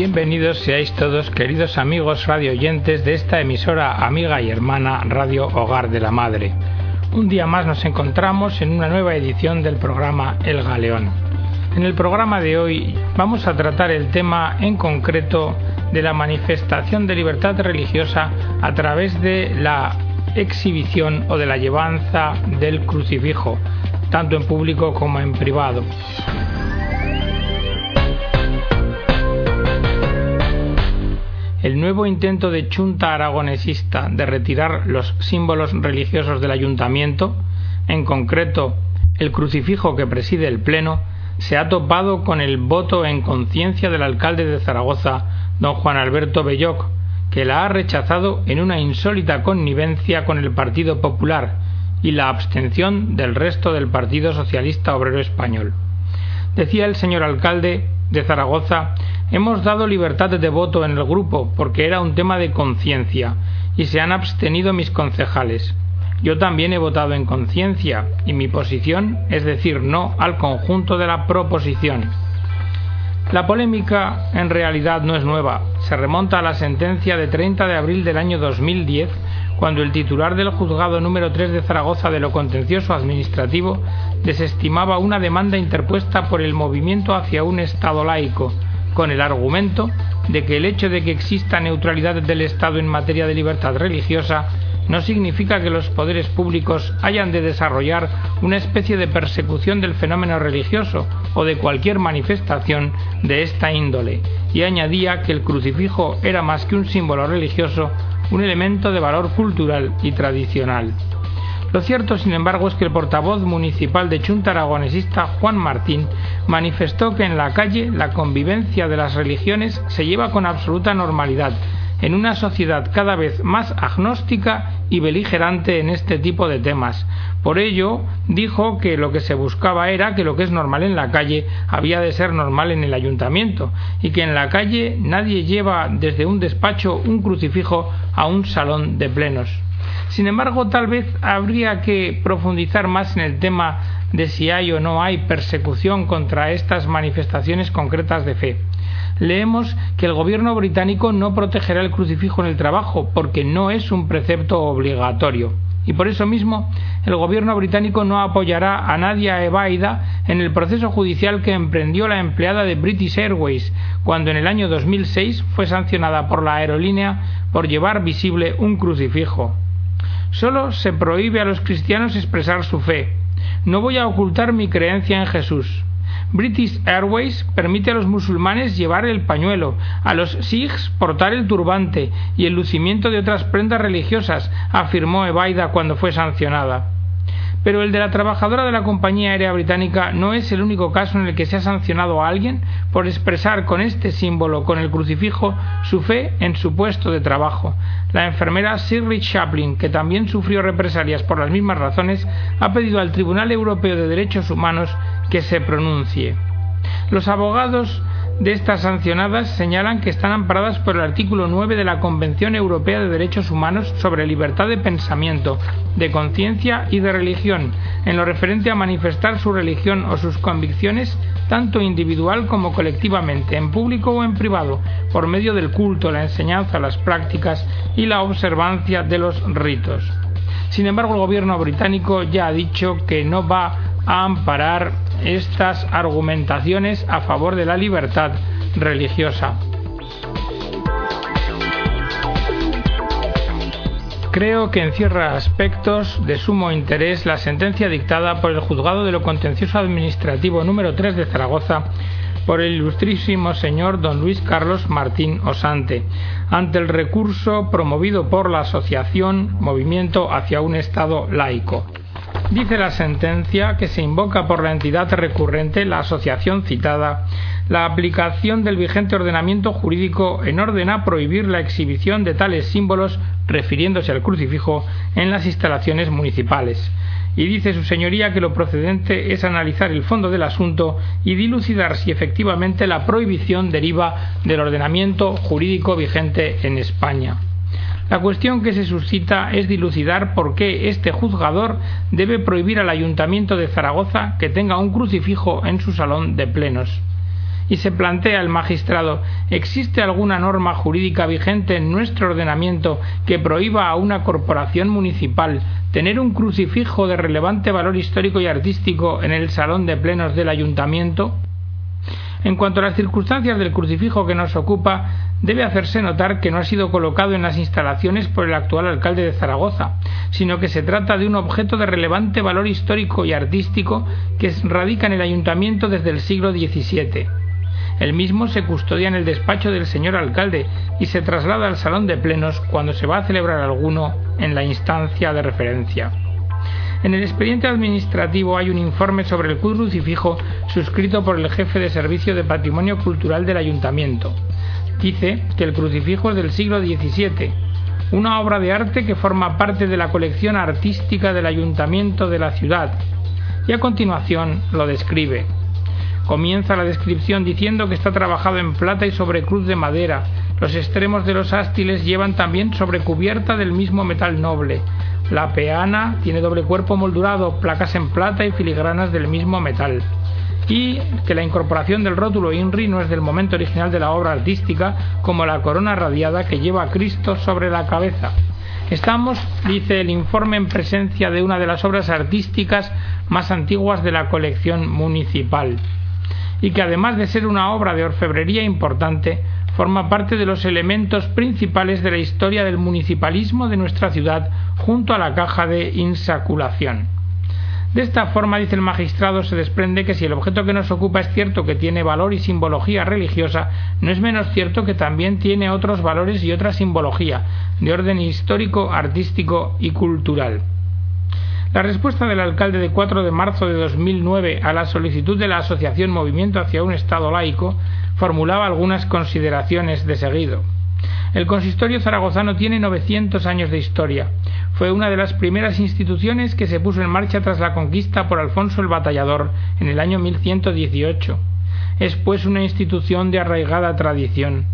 Bienvenidos seáis todos, queridos amigos radioyentes de esta emisora amiga y hermana Radio Hogar de la Madre. Un día más nos encontramos en una nueva edición del programa El Galeón. En el programa de hoy vamos a tratar el tema en concreto de la manifestación de libertad religiosa a través de la exhibición o de la llevanza del crucifijo, tanto en público como en privado. El nuevo intento de Chunta aragonesista de retirar los símbolos religiosos del ayuntamiento, en concreto el crucifijo que preside el Pleno, se ha topado con el voto en conciencia del alcalde de Zaragoza, don Juan Alberto Belloc, que la ha rechazado en una insólita connivencia con el Partido Popular y la abstención del resto del Partido Socialista Obrero Español. Decía el señor alcalde de Zaragoza, hemos dado libertad de voto en el grupo porque era un tema de conciencia y se han abstenido mis concejales. Yo también he votado en conciencia y mi posición es decir no al conjunto de la proposición. La polémica en realidad no es nueva, se remonta a la sentencia de 30 de abril del año 2010 cuando el titular del juzgado número 3 de Zaragoza de lo contencioso administrativo desestimaba una demanda interpuesta por el movimiento hacia un Estado laico, con el argumento de que el hecho de que exista neutralidad del Estado en materia de libertad religiosa no significa que los poderes públicos hayan de desarrollar una especie de persecución del fenómeno religioso o de cualquier manifestación de esta índole, y añadía que el crucifijo era más que un símbolo religioso, un elemento de valor cultural y tradicional. Lo cierto, sin embargo, es que el portavoz municipal de Chunta Aragonesista, Juan Martín, manifestó que en la calle la convivencia de las religiones se lleva con absoluta normalidad, en una sociedad cada vez más agnóstica y beligerante en este tipo de temas. Por ello, dijo que lo que se buscaba era que lo que es normal en la calle había de ser normal en el ayuntamiento, y que en la calle nadie lleva desde un despacho un crucifijo a un salón de plenos. Sin embargo, tal vez habría que profundizar más en el tema de si hay o no hay persecución contra estas manifestaciones concretas de fe leemos que el gobierno británico no protegerá el crucifijo en el trabajo porque no es un precepto obligatorio. Y por eso mismo el gobierno británico no apoyará a Nadia Ebaida en el proceso judicial que emprendió la empleada de British Airways cuando en el año 2006 fue sancionada por la aerolínea por llevar visible un crucifijo. Solo se prohíbe a los cristianos expresar su fe. No voy a ocultar mi creencia en Jesús. British Airways permite a los musulmanes llevar el pañuelo, a los sikhs portar el turbante y el lucimiento de otras prendas religiosas, afirmó Ebaida cuando fue sancionada. Pero el de la trabajadora de la compañía aérea británica no es el único caso en el que se ha sancionado a alguien por expresar con este símbolo, con el crucifijo, su fe en su puesto de trabajo. La enfermera Shirley Chaplin, que también sufrió represalias por las mismas razones, ha pedido al Tribunal Europeo de Derechos Humanos que se pronuncie. Los abogados de estas sancionadas señalan que están amparadas por el artículo 9 de la Convención Europea de Derechos Humanos sobre libertad de pensamiento, de conciencia y de religión, en lo referente a manifestar su religión o sus convicciones tanto individual como colectivamente, en público o en privado, por medio del culto, la enseñanza, las prácticas y la observancia de los ritos. Sin embargo, el gobierno británico ya ha dicho que no va a amparar estas argumentaciones a favor de la libertad religiosa. Creo que encierra aspectos de sumo interés la sentencia dictada por el Juzgado de lo Contencioso Administrativo número 3 de Zaragoza por el ilustrísimo señor don Luis Carlos Martín Osante, ante el recurso promovido por la Asociación Movimiento hacia un Estado laico. Dice la sentencia que se invoca por la entidad recurrente, la asociación citada, la aplicación del vigente ordenamiento jurídico en orden a prohibir la exhibición de tales símbolos refiriéndose al crucifijo en las instalaciones municipales. Y dice su señoría que lo procedente es analizar el fondo del asunto y dilucidar si efectivamente la prohibición deriva del ordenamiento jurídico vigente en España. La cuestión que se suscita es dilucidar por qué este juzgador debe prohibir al Ayuntamiento de Zaragoza que tenga un crucifijo en su salón de plenos. y se plantea el magistrado ¿existe alguna norma jurídica vigente en nuestro ordenamiento que prohíba a una corporación municipal tener un crucifijo de relevante valor histórico y artístico en el salón de plenos del ayuntamiento? En cuanto a las circunstancias del crucifijo que nos ocupa, debe hacerse notar que no ha sido colocado en las instalaciones por el actual alcalde de Zaragoza, sino que se trata de un objeto de relevante valor histórico y artístico que radica en el ayuntamiento desde el siglo XVII. El mismo se custodia en el despacho del señor alcalde y se traslada al salón de plenos cuando se va a celebrar alguno en la instancia de referencia. En el expediente administrativo hay un informe sobre el crucifijo suscrito por el jefe de servicio de patrimonio cultural del ayuntamiento. Dice que el crucifijo es del siglo XVII, una obra de arte que forma parte de la colección artística del ayuntamiento de la ciudad, y a continuación lo describe. Comienza la descripción diciendo que está trabajado en plata y sobre cruz de madera. Los extremos de los ástiles llevan también sobre cubierta del mismo metal noble. La peana tiene doble cuerpo moldurado, placas en plata y filigranas del mismo metal. Y que la incorporación del rótulo INRI no es del momento original de la obra artística, como la corona radiada que lleva Cristo sobre la cabeza. Estamos, dice el informe, en presencia de una de las obras artísticas más antiguas de la colección municipal y que además de ser una obra de orfebrería importante, forma parte de los elementos principales de la historia del municipalismo de nuestra ciudad junto a la caja de insaculación. De esta forma, dice el magistrado, se desprende que si el objeto que nos ocupa es cierto que tiene valor y simbología religiosa, no es menos cierto que también tiene otros valores y otra simbología, de orden histórico, artístico y cultural. La respuesta del alcalde de 4 de marzo de 2009 a la solicitud de la Asociación Movimiento hacia un Estado laico formulaba algunas consideraciones de seguido. El consistorio zaragozano tiene 900 años de historia. Fue una de las primeras instituciones que se puso en marcha tras la conquista por Alfonso el Batallador en el año 1118. Es pues una institución de arraigada tradición.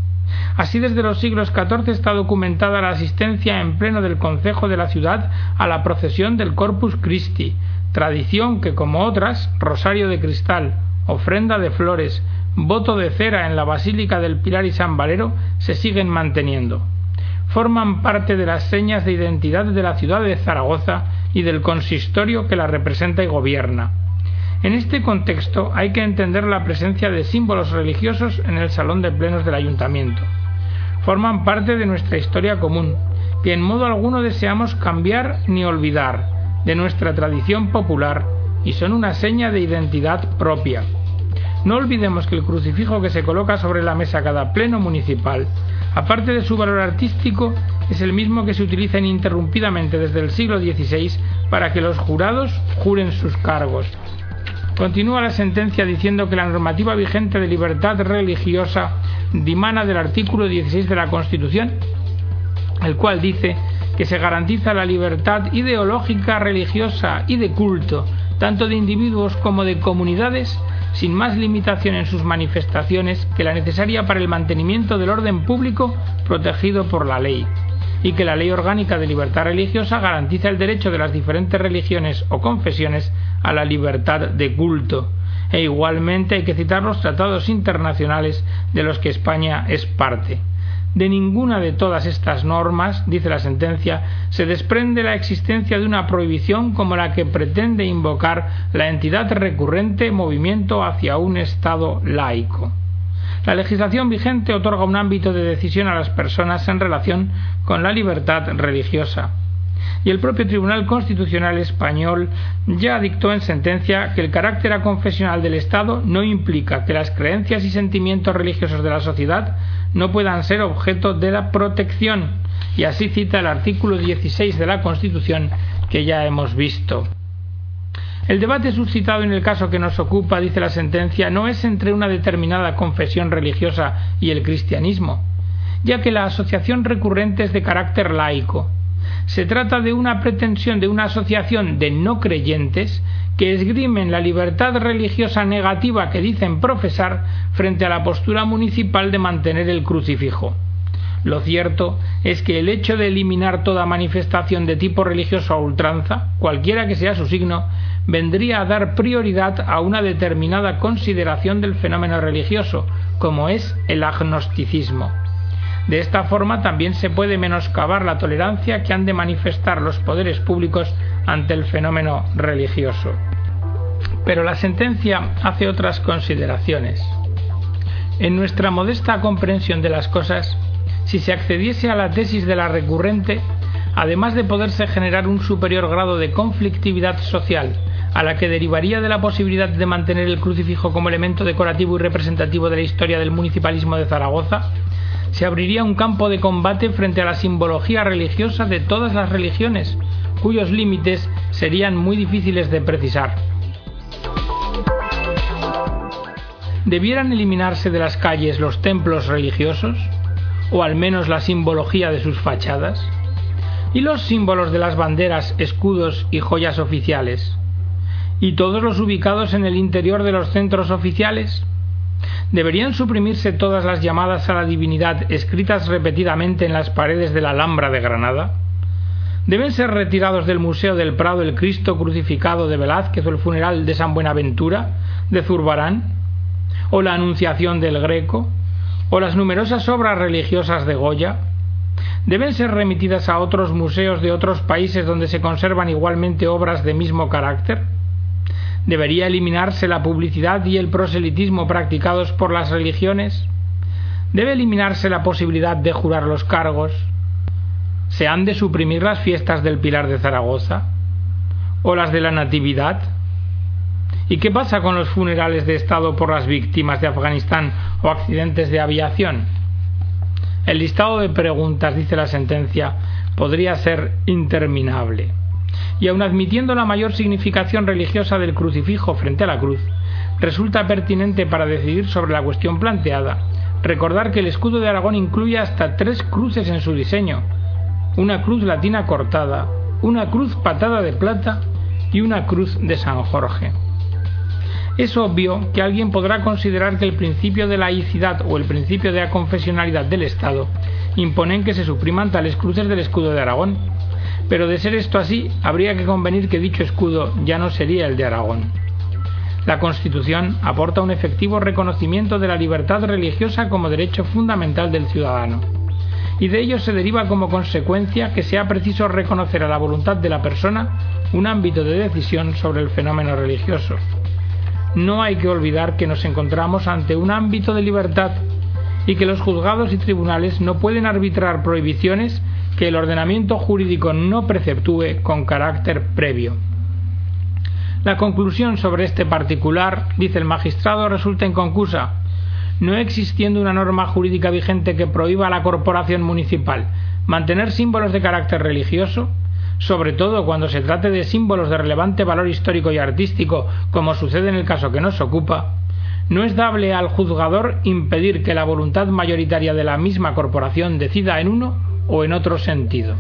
Así desde los siglos XIV está documentada la asistencia en pleno del concejo de la ciudad a la procesión del Corpus Christi, tradición que como otras, rosario de cristal, ofrenda de flores, voto de cera en la Basílica del Pilar y San Valero se siguen manteniendo. Forman parte de las señas de identidad de la ciudad de Zaragoza y del consistorio que la representa y gobierna. En este contexto hay que entender la presencia de símbolos religiosos en el salón de plenos del ayuntamiento. Forman parte de nuestra historia común, que en modo alguno deseamos cambiar ni olvidar, de nuestra tradición popular, y son una seña de identidad propia. No olvidemos que el crucifijo que se coloca sobre la mesa cada pleno municipal, aparte de su valor artístico, es el mismo que se utiliza ininterrumpidamente desde el siglo XVI para que los jurados juren sus cargos, Continúa la sentencia diciendo que la normativa vigente de libertad religiosa dimana del artículo 16 de la Constitución, el cual dice que se garantiza la libertad ideológica, religiosa y de culto, tanto de individuos como de comunidades, sin más limitación en sus manifestaciones que la necesaria para el mantenimiento del orden público protegido por la ley y que la Ley Orgánica de Libertad Religiosa garantiza el derecho de las diferentes religiones o confesiones a la libertad de culto. E igualmente hay que citar los tratados internacionales de los que España es parte. De ninguna de todas estas normas, dice la sentencia, se desprende la existencia de una prohibición como la que pretende invocar la entidad recurrente movimiento hacia un Estado laico. La legislación vigente otorga un ámbito de decisión a las personas en relación con la libertad religiosa. Y el propio Tribunal Constitucional español ya dictó en sentencia que el carácter aconfesional del Estado no implica que las creencias y sentimientos religiosos de la sociedad no puedan ser objeto de la protección, y así cita el artículo 16 de la Constitución que ya hemos visto. El debate suscitado en el caso que nos ocupa, dice la sentencia, no es entre una determinada confesión religiosa y el cristianismo, ya que la asociación recurrente es de carácter laico. Se trata de una pretensión de una asociación de no creyentes que esgrimen la libertad religiosa negativa que dicen profesar frente a la postura municipal de mantener el crucifijo. Lo cierto es que el hecho de eliminar toda manifestación de tipo religioso a ultranza, cualquiera que sea su signo, vendría a dar prioridad a una determinada consideración del fenómeno religioso, como es el agnosticismo. De esta forma también se puede menoscabar la tolerancia que han de manifestar los poderes públicos ante el fenómeno religioso. Pero la sentencia hace otras consideraciones. En nuestra modesta comprensión de las cosas, si se accediese a la tesis de la recurrente, además de poderse generar un superior grado de conflictividad social, a la que derivaría de la posibilidad de mantener el crucifijo como elemento decorativo y representativo de la historia del municipalismo de Zaragoza, se abriría un campo de combate frente a la simbología religiosa de todas las religiones, cuyos límites serían muy difíciles de precisar. ¿Debieran eliminarse de las calles los templos religiosos? ¿O al menos la simbología de sus fachadas? ¿Y los símbolos de las banderas, escudos y joyas oficiales? ¿Y todos los ubicados en el interior de los centros oficiales? ¿Deberían suprimirse todas las llamadas a la divinidad escritas repetidamente en las paredes de la Alhambra de Granada? ¿Deben ser retirados del Museo del Prado el Cristo crucificado de Velázquez o el funeral de San Buenaventura de Zurbarán? ¿O la Anunciación del Greco? ¿O las numerosas obras religiosas de Goya? ¿Deben ser remitidas a otros museos de otros países donde se conservan igualmente obras de mismo carácter? ¿Debería eliminarse la publicidad y el proselitismo practicados por las religiones? ¿Debe eliminarse la posibilidad de jurar los cargos? ¿Se han de suprimir las fiestas del Pilar de Zaragoza? ¿O las de la Natividad? ¿Y qué pasa con los funerales de Estado por las víctimas de Afganistán o accidentes de aviación? El listado de preguntas, dice la sentencia, podría ser interminable y aun admitiendo la mayor significación religiosa del crucifijo frente a la cruz, resulta pertinente para decidir sobre la cuestión planteada recordar que el escudo de Aragón incluye hasta tres cruces en su diseño, una cruz latina cortada, una cruz patada de plata y una cruz de San Jorge. Es obvio que alguien podrá considerar que el principio de laicidad o el principio de aconfesionalidad del Estado imponen que se supriman tales cruces del escudo de Aragón, pero de ser esto así, habría que convenir que dicho escudo ya no sería el de Aragón. La Constitución aporta un efectivo reconocimiento de la libertad religiosa como derecho fundamental del ciudadano, y de ello se deriva como consecuencia que sea preciso reconocer a la voluntad de la persona un ámbito de decisión sobre el fenómeno religioso. No hay que olvidar que nos encontramos ante un ámbito de libertad y que los juzgados y tribunales no pueden arbitrar prohibiciones que el ordenamiento jurídico no preceptúe con carácter previo. La conclusión sobre este particular, dice el magistrado, resulta inconcusa, no existiendo una norma jurídica vigente que prohíba a la corporación municipal mantener símbolos de carácter religioso, sobre todo cuando se trate de símbolos de relevante valor histórico y artístico, como sucede en el caso que nos ocupa, no es dable al juzgador impedir que la voluntad mayoritaria de la misma corporación decida en uno o en otro sentido.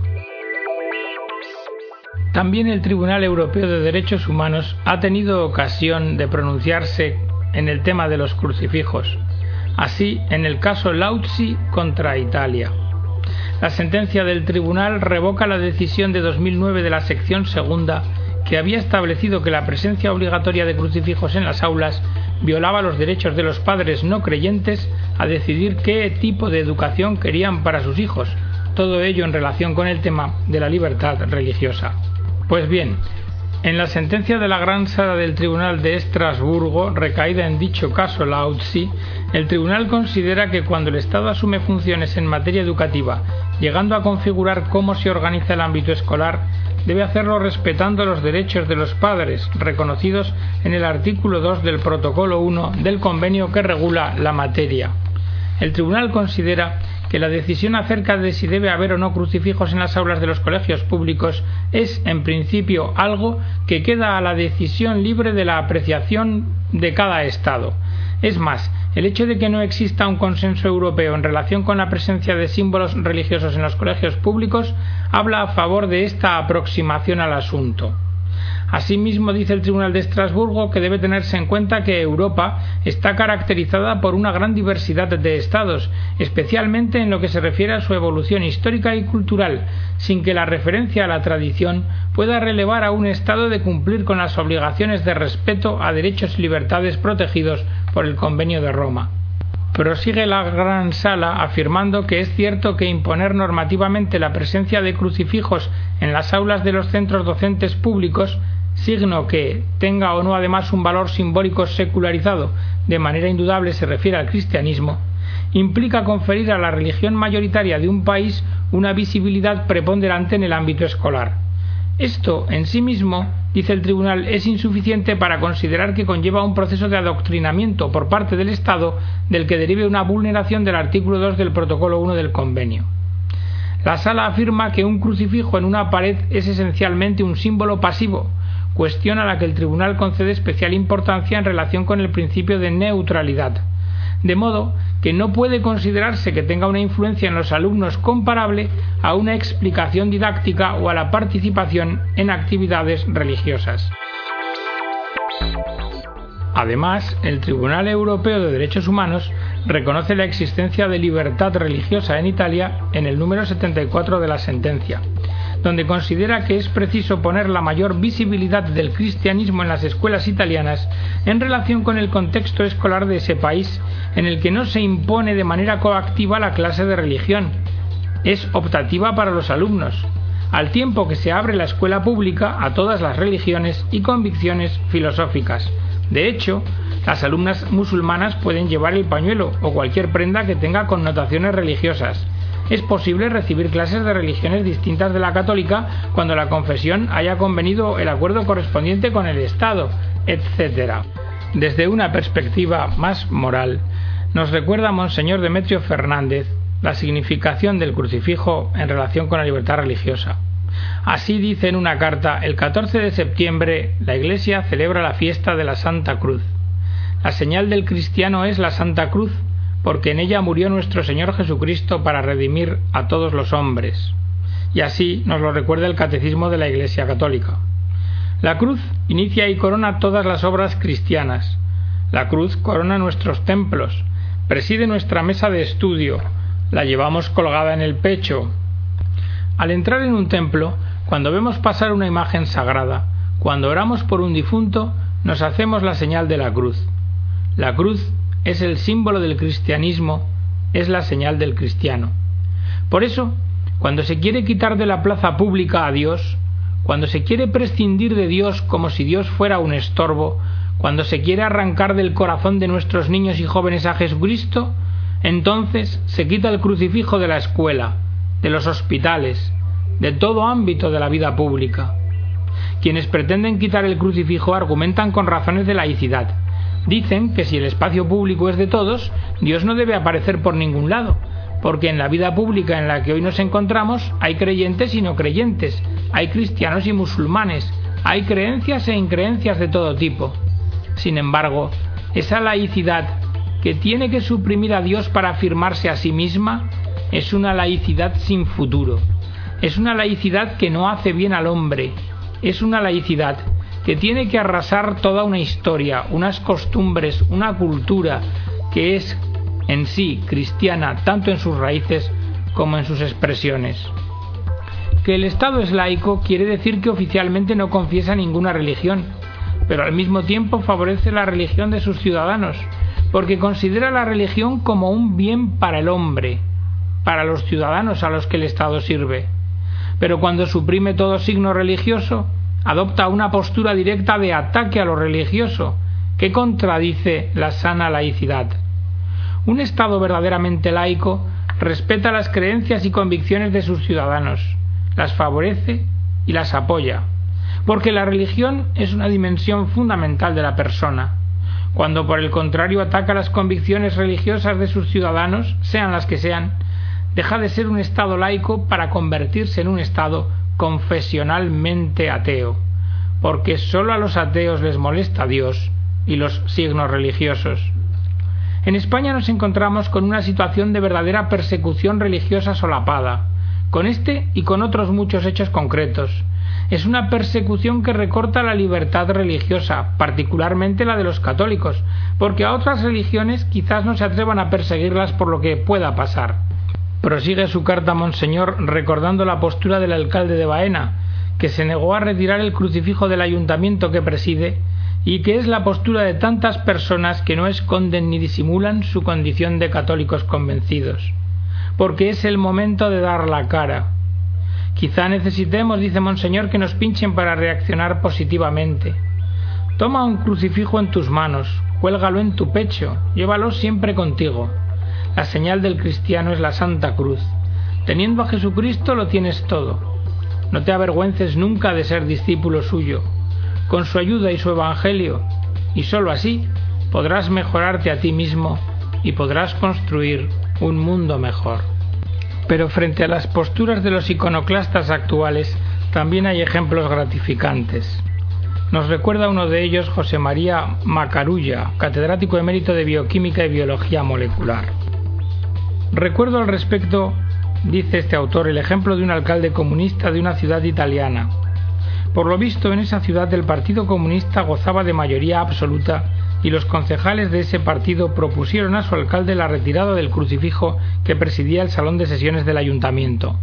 También el Tribunal Europeo de Derechos Humanos ha tenido ocasión de pronunciarse en el tema de los crucifijos, así en el caso Lauzzi contra Italia. La sentencia del tribunal revoca la decisión de 2009 de la sección segunda que había establecido que la presencia obligatoria de crucifijos en las aulas violaba los derechos de los padres no creyentes a decidir qué tipo de educación querían para sus hijos, todo ello en relación con el tema de la libertad religiosa. Pues bien, en la sentencia de la Gran Sala del Tribunal de Estrasburgo, recaída en dicho caso la UTSI, el tribunal considera que cuando el Estado asume funciones en materia educativa, llegando a configurar cómo se organiza el ámbito escolar, debe hacerlo respetando los derechos de los padres, reconocidos en el artículo 2 del Protocolo 1 del convenio que regula la materia. El tribunal considera que la decisión acerca de si debe haber o no crucifijos en las aulas de los colegios públicos es, en principio, algo que queda a la decisión libre de la apreciación de cada Estado. Es más, el hecho de que no exista un consenso europeo en relación con la presencia de símbolos religiosos en los colegios públicos habla a favor de esta aproximación al asunto. Asimismo, dice el Tribunal de Estrasburgo que debe tenerse en cuenta que Europa está caracterizada por una gran diversidad de estados, especialmente en lo que se refiere a su evolución histórica y cultural, sin que la referencia a la tradición pueda relevar a un Estado de cumplir con las obligaciones de respeto a derechos y libertades protegidos por el Convenio de Roma. Prosigue la gran sala afirmando que es cierto que imponer normativamente la presencia de crucifijos en las aulas de los centros docentes públicos, signo que tenga o no además un valor simbólico secularizado, de manera indudable se refiere al cristianismo, implica conferir a la religión mayoritaria de un país una visibilidad preponderante en el ámbito escolar. Esto en sí mismo, dice el tribunal, es insuficiente para considerar que conlleva un proceso de adoctrinamiento por parte del Estado del que derive una vulneración del artículo 2 del protocolo 1 del convenio. La sala afirma que un crucifijo en una pared es esencialmente un símbolo pasivo, cuestión a la que el tribunal concede especial importancia en relación con el principio de neutralidad de modo que no puede considerarse que tenga una influencia en los alumnos comparable a una explicación didáctica o a la participación en actividades religiosas. Además, el Tribunal Europeo de Derechos Humanos reconoce la existencia de libertad religiosa en Italia en el número 74 de la sentencia, donde considera que es preciso poner la mayor visibilidad del cristianismo en las escuelas italianas en relación con el contexto escolar de ese país, en el que no se impone de manera coactiva la clase de religión, es optativa para los alumnos, al tiempo que se abre la escuela pública a todas las religiones y convicciones filosóficas. De hecho, las alumnas musulmanas pueden llevar el pañuelo o cualquier prenda que tenga connotaciones religiosas, es posible recibir clases de religiones distintas de la católica cuando la confesión haya convenido el acuerdo correspondiente con el Estado, etc. Desde una perspectiva más moral, nos recuerda Monseñor Demetrio Fernández la significación del crucifijo en relación con la libertad religiosa. Así dice en una carta, el 14 de septiembre la Iglesia celebra la fiesta de la Santa Cruz. La señal del cristiano es la Santa Cruz, porque en ella murió nuestro Señor Jesucristo para redimir a todos los hombres. Y así nos lo recuerda el Catecismo de la Iglesia Católica. La cruz inicia y corona todas las obras cristianas. La cruz corona nuestros templos, preside nuestra mesa de estudio, la llevamos colgada en el pecho. Al entrar en un templo, cuando vemos pasar una imagen sagrada, cuando oramos por un difunto, nos hacemos la señal de la cruz. La cruz es el símbolo del cristianismo, es la señal del cristiano. Por eso, cuando se quiere quitar de la plaza pública a Dios, cuando se quiere prescindir de Dios como si Dios fuera un estorbo, cuando se quiere arrancar del corazón de nuestros niños y jóvenes a Jesucristo, entonces se quita el crucifijo de la escuela, de los hospitales, de todo ámbito de la vida pública. Quienes pretenden quitar el crucifijo argumentan con razones de laicidad, Dicen que si el espacio público es de todos, Dios no debe aparecer por ningún lado, porque en la vida pública en la que hoy nos encontramos hay creyentes y no creyentes, hay cristianos y musulmanes, hay creencias e increencias de todo tipo. Sin embargo, esa laicidad que tiene que suprimir a Dios para afirmarse a sí misma es una laicidad sin futuro, es una laicidad que no hace bien al hombre, es una laicidad que tiene que arrasar toda una historia, unas costumbres, una cultura que es en sí cristiana tanto en sus raíces como en sus expresiones. Que el Estado es laico quiere decir que oficialmente no confiesa ninguna religión, pero al mismo tiempo favorece la religión de sus ciudadanos, porque considera la religión como un bien para el hombre, para los ciudadanos a los que el Estado sirve. Pero cuando suprime todo signo religioso, adopta una postura directa de ataque a lo religioso, que contradice la sana laicidad. Un Estado verdaderamente laico respeta las creencias y convicciones de sus ciudadanos, las favorece y las apoya, porque la religión es una dimensión fundamental de la persona. Cuando por el contrario ataca las convicciones religiosas de sus ciudadanos, sean las que sean, deja de ser un Estado laico para convertirse en un Estado confesionalmente ateo, porque sólo a los ateos les molesta Dios y los signos religiosos. En España nos encontramos con una situación de verdadera persecución religiosa solapada, con este y con otros muchos hechos concretos, es una persecución que recorta la libertad religiosa, particularmente la de los católicos, porque a otras religiones quizás no se atrevan a perseguirlas por lo que pueda pasar. Prosigue su carta Monseñor recordando la postura del alcalde de Baena, que se negó a retirar el crucifijo del ayuntamiento que preside y que es la postura de tantas personas que no esconden ni disimulan su condición de católicos convencidos, porque es el momento de dar la cara. Quizá necesitemos, dice Monseñor, que nos pinchen para reaccionar positivamente. Toma un crucifijo en tus manos, cuélgalo en tu pecho, llévalo siempre contigo. La señal del cristiano es la Santa Cruz. Teniendo a Jesucristo lo tienes todo. No te avergüences nunca de ser discípulo suyo con su ayuda y su Evangelio, y sólo así podrás mejorarte a ti mismo y podrás construir un mundo mejor. Pero frente a las posturas de los iconoclastas actuales, también hay ejemplos gratificantes. Nos recuerda uno de ellos José María Macarulla, catedrático emérito de Bioquímica y Biología Molecular. Recuerdo al respecto, dice este autor, el ejemplo de un alcalde comunista de una ciudad italiana, por lo visto, en esa ciudad el Partido Comunista gozaba de mayoría absoluta y los concejales de ese partido propusieron a su alcalde la retirada del crucifijo que presidía el salón de sesiones del ayuntamiento.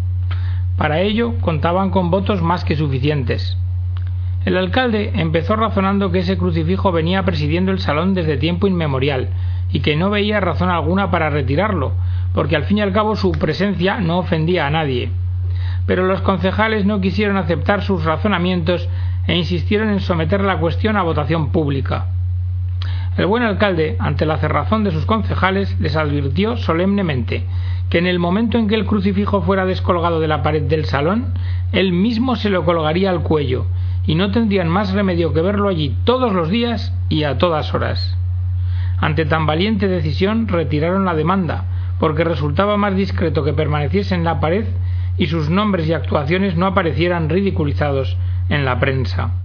Para ello contaban con votos más que suficientes. El alcalde empezó razonando que ese crucifijo venía presidiendo el salón desde tiempo inmemorial y que no veía razón alguna para retirarlo, porque al fin y al cabo su presencia no ofendía a nadie pero los concejales no quisieron aceptar sus razonamientos e insistieron en someter la cuestión a votación pública. El buen alcalde, ante la cerrazón de sus concejales, les advirtió solemnemente que en el momento en que el crucifijo fuera descolgado de la pared del salón, él mismo se lo colgaría al cuello, y no tendrían más remedio que verlo allí todos los días y a todas horas. Ante tan valiente decisión retiraron la demanda, porque resultaba más discreto que permaneciese en la pared y sus nombres y actuaciones no aparecieran ridiculizados en la prensa.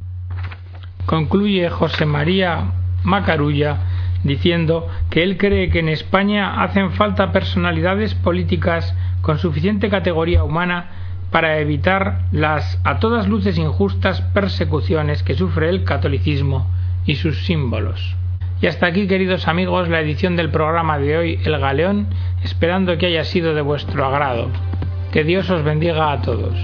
Concluye José María Macarulla diciendo que él cree que en España hacen falta personalidades políticas con suficiente categoría humana para evitar las a todas luces injustas persecuciones que sufre el catolicismo y sus símbolos. Y hasta aquí, queridos amigos, la edición del programa de hoy, El Galeón, esperando que haya sido de vuestro agrado. Que Dios os bendiga a todos.